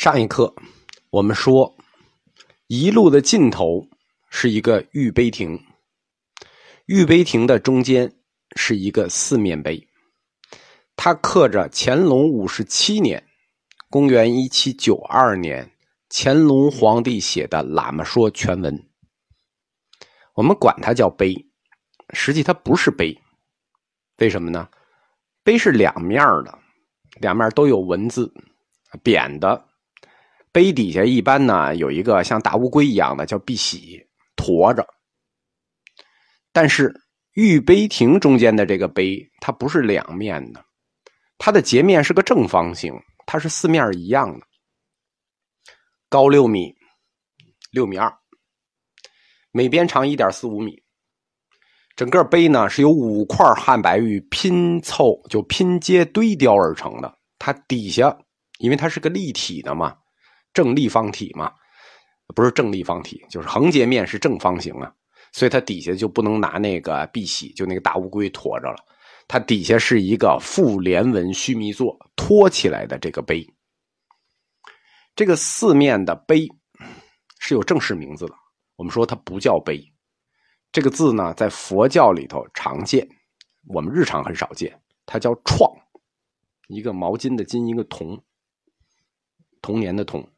上一课我们说，一路的尽头是一个玉碑亭，玉碑亭的中间是一个四面碑，它刻着乾隆五十七年（公元一七九二年）乾隆皇帝写的《喇嘛说》全文。我们管它叫碑，实际它不是碑，为什么呢？碑是两面的，两面都有文字，扁的。碑底下一般呢有一个像大乌龟一样的叫碧玺驮着，但是玉碑亭中间的这个碑它不是两面的，它的截面是个正方形，它是四面一样的，高六米，六米二，每边长一点四五米，整个碑呢是由五块汉白玉拼凑就拼接堆雕而成的，它底下因为它是个立体的嘛。正立方体嘛，不是正立方体，就是横截面是正方形啊，所以它底下就不能拿那个碧玺，就那个大乌龟驮着了。它底下是一个复连纹须弥座托起来的这个碑。这个四面的碑是有正式名字的，我们说它不叫碑。这个字呢，在佛教里头常见，我们日常很少见。它叫创，一个毛巾的巾，一个童，童年的童。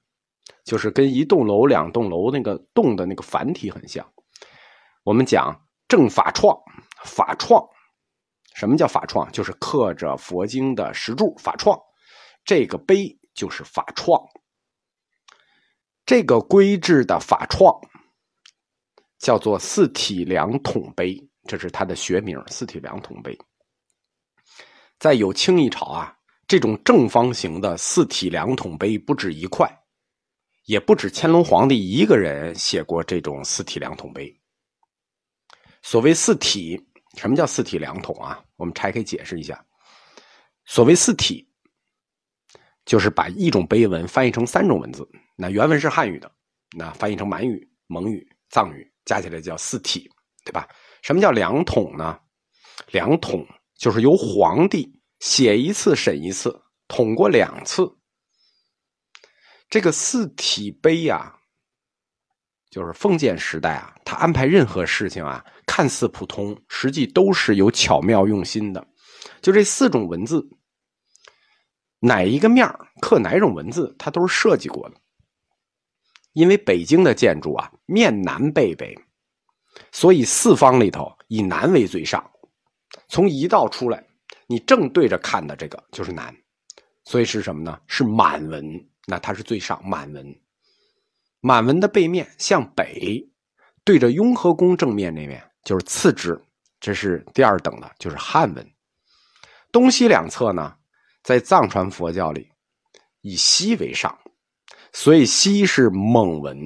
就是跟一栋楼、两栋楼那个“栋”的那个繁体很像。我们讲正法创，法创，什么叫法创？就是刻着佛经的石柱，法创。这个碑就是法创。这个规制的法创叫做四体两统碑，这是它的学名——四体两统碑。在有清一朝啊，这种正方形的四体两统碑不止一块。也不止乾隆皇帝一个人写过这种四体两统碑。所谓四体，什么叫四体两统啊？我们拆开解释一下。所谓四体，就是把一种碑文翻译成三种文字。那原文是汉语的，那翻译成满语、蒙语、藏语，加起来叫四体，对吧？什么叫两统呢？两统就是由皇帝写一次审一次，统过两次。这个四体碑呀，就是封建时代啊，他安排任何事情啊，看似普通，实际都是有巧妙用心的。就这四种文字，哪一个面刻哪种文字，它都是设计过的。因为北京的建筑啊，面南背北，所以四方里头以南为最上。从一道出来，你正对着看的这个就是南，所以是什么呢？是满文。那它是最上满文，满文的背面向北，对着雍和宫正面那面就是次之，这是第二等的，就是汉文。东西两侧呢，在藏传佛教里以西为上，所以西是蒙文，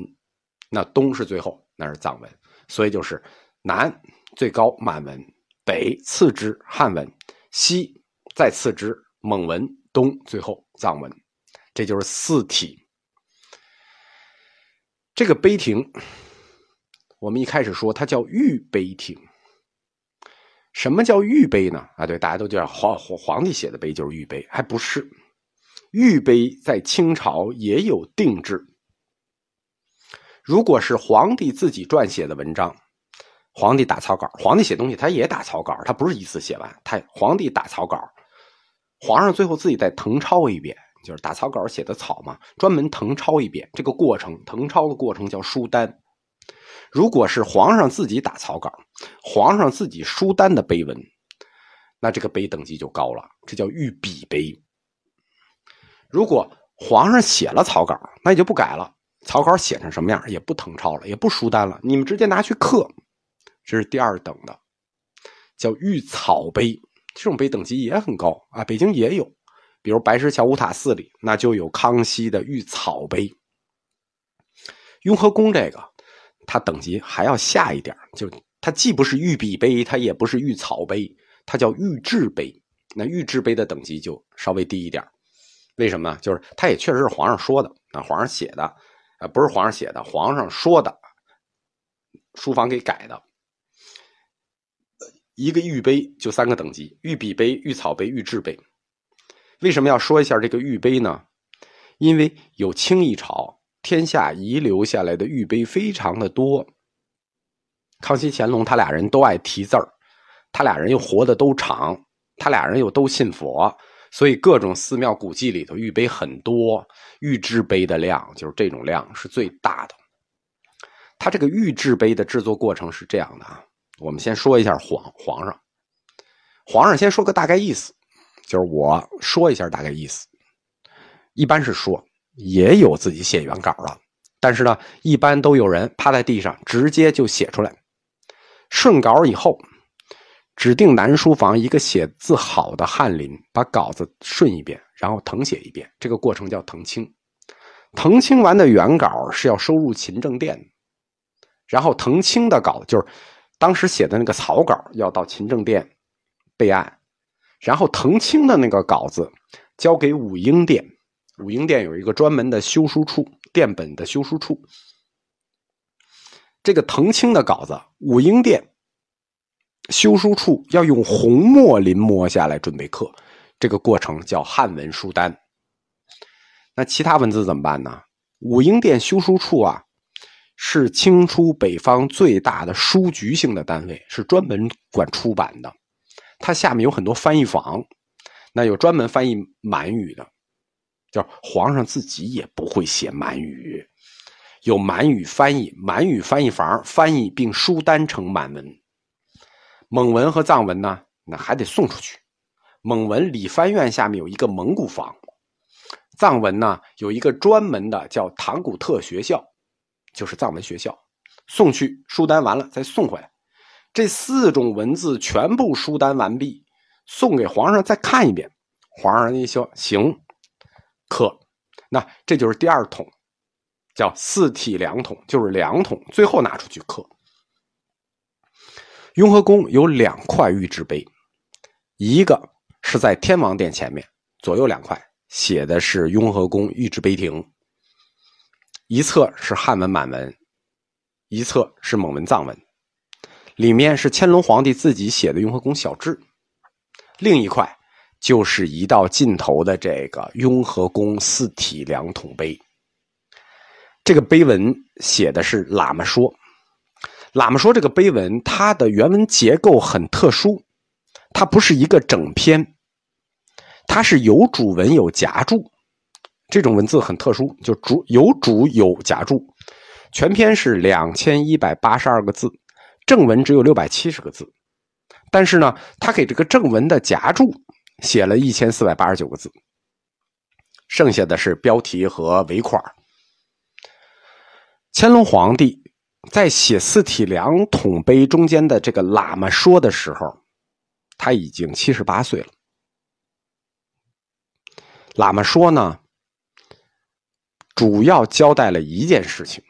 那东是最后，那是藏文，所以就是南最高满文，北次之汉文，西再次之蒙文，东最后藏文。这就是四体。这个碑亭，我们一开始说它叫玉碑亭。什么叫玉碑呢？啊，对，大家都叫皇皇皇帝写的碑就是玉碑，还不是。玉碑在清朝也有定制。如果是皇帝自己撰写的文章，皇帝打草稿，皇帝写东西他也打草稿，他不是一次写完，他皇帝打草稿，皇上最后自己再誊抄一遍。就是打草稿写的草嘛，专门誊抄一遍。这个过程，誊抄的过程叫书单。如果是皇上自己打草稿，皇上自己书单的碑文，那这个碑等级就高了，这叫御笔碑。如果皇上写了草稿，那也就不改了，草稿写成什么样也不誊抄了，也不书单了，你们直接拿去刻，这是第二等的，叫御草碑。这种碑等级也很高啊，北京也有。比如白石桥五塔寺里，那就有康熙的御草碑。雍和宫这个，它等级还要下一点，就它既不是御笔碑，它也不是御草碑，它叫御制碑。那御制碑的等级就稍微低一点，为什么呢？就是它也确实是皇上说的，啊，皇上写的，啊，不是皇上写的，皇上说的，书房给改的。一个御碑就三个等级：御笔碑、御草碑、御制碑。为什么要说一下这个玉碑呢？因为有清一朝，天下遗留下来的玉碑非常的多。康熙、乾隆他俩人都爱题字儿，他俩人又活得都长，他俩人又都信佛，所以各种寺庙古迹里头玉碑很多，玉制碑的量就是这种量是最大的。他这个玉制碑的制作过程是这样的啊，我们先说一下皇皇上，皇上先说个大概意思，就是我说一下大概意思。一般是说，也有自己写原稿了，但是呢，一般都有人趴在地上直接就写出来。顺稿以后，指定南书房一个写字好的翰林把稿子顺一遍，然后誊写一遍，这个过程叫誊清。誊清完的原稿是要收入勤政殿，然后誊清的稿就是当时写的那个草稿要到勤政殿备案，然后誊清的那个稿子交给武英殿。武英殿有一个专门的修书处，殿本的修书处。这个誊清的稿子，武英殿修书处要用红墨临摹下来准备刻，这个过程叫汉文书单。那其他文字怎么办呢？武英殿修书处啊，是清初北方最大的书局性的单位，是专门管出版的。它下面有很多翻译坊，那有专门翻译满语的。叫皇上自己也不会写满语，有满语翻译，满语翻译房翻译并书单成满文。蒙文和藏文呢，那还得送出去。蒙文理藩院下面有一个蒙古房，藏文呢有一个专门的叫唐古特学校，就是藏文学校。送去书单完了再送回来，这四种文字全部书单完毕，送给皇上再看一遍。皇上一说行。刻，那这就是第二桶，叫四体两桶，就是两桶，最后拿出去刻。雍和宫有两块玉制碑，一个是在天王殿前面，左右两块写的是雍和宫御制碑亭，一侧是汉文满文，一侧是蒙文藏文，里面是乾隆皇帝自己写的雍和宫小志，另一块。就是一到尽头的这个雍和宫四体两统碑，这个碑文写的是喇嘛说，喇嘛说这个碑文它的原文结构很特殊，它不是一个整篇，它是有主文有夹注，这种文字很特殊，就主有主有夹注，全篇是两千一百八十二个字，正文只有六百七十个字，但是呢，他给这个正文的夹注。写了一千四百八十九个字，剩下的是标题和尾款。乾隆皇帝在写四体两统碑中间的这个喇嘛说的时候，他已经七十八岁了。喇嘛说呢，主要交代了一件事情，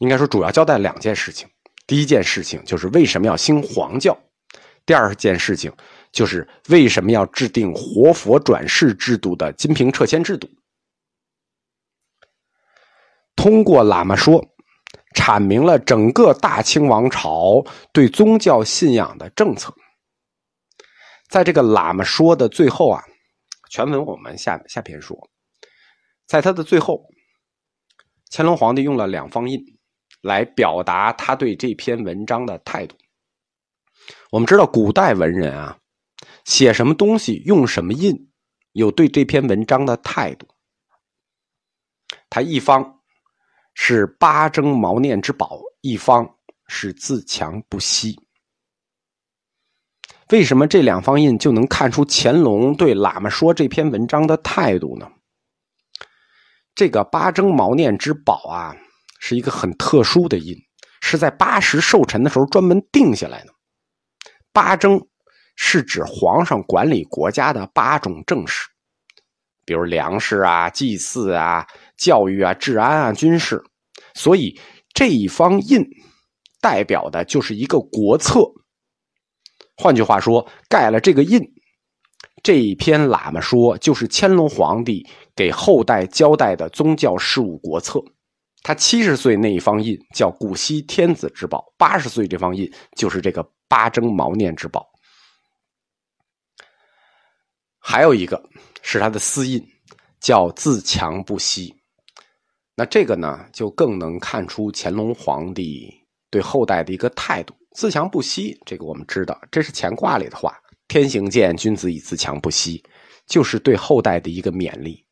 应该说主要交代两件事情。第一件事情就是为什么要兴黄教，第二件事情。就是为什么要制定活佛转世制度的金瓶撤迁制度？通过喇嘛说，阐明了整个大清王朝对宗教信仰的政策。在这个喇嘛说的最后啊，全文我们下下篇说，在他的最后，乾隆皇帝用了两方印来表达他对这篇文章的态度。我们知道古代文人啊。写什么东西用什么印，有对这篇文章的态度。他一方是八征毛念之宝，一方是自强不息。为什么这两方印就能看出乾隆对喇嘛说这篇文章的态度呢？这个八征毛念之宝啊，是一个很特殊的印，是在八十寿辰的时候专门定下来的。八征。是指皇上管理国家的八种政事，比如粮食啊、祭祀啊、教育啊、治安啊、军事。所以这一方印代表的就是一个国策。换句话说，盖了这个印，这一篇喇嘛说就是乾隆皇帝给后代交代的宗教事务国策。他七十岁那一方印叫古稀天子之宝，八十岁这方印就是这个八征毛念之宝。还有一个是他的私印，叫自强不息。那这个呢，就更能看出乾隆皇帝对后代的一个态度。自强不息，这个我们知道，这是乾卦里的话。天行健，君子以自强不息，就是对后代的一个勉励。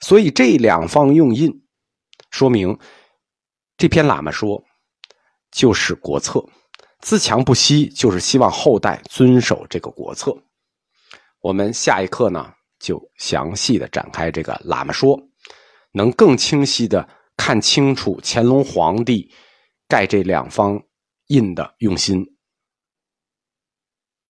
所以这两方用印，说明这篇喇嘛说就是国策。自强不息，就是希望后代遵守这个国策。我们下一课呢，就详细的展开这个喇嘛说，能更清晰的看清楚乾隆皇帝盖这两方印的用心。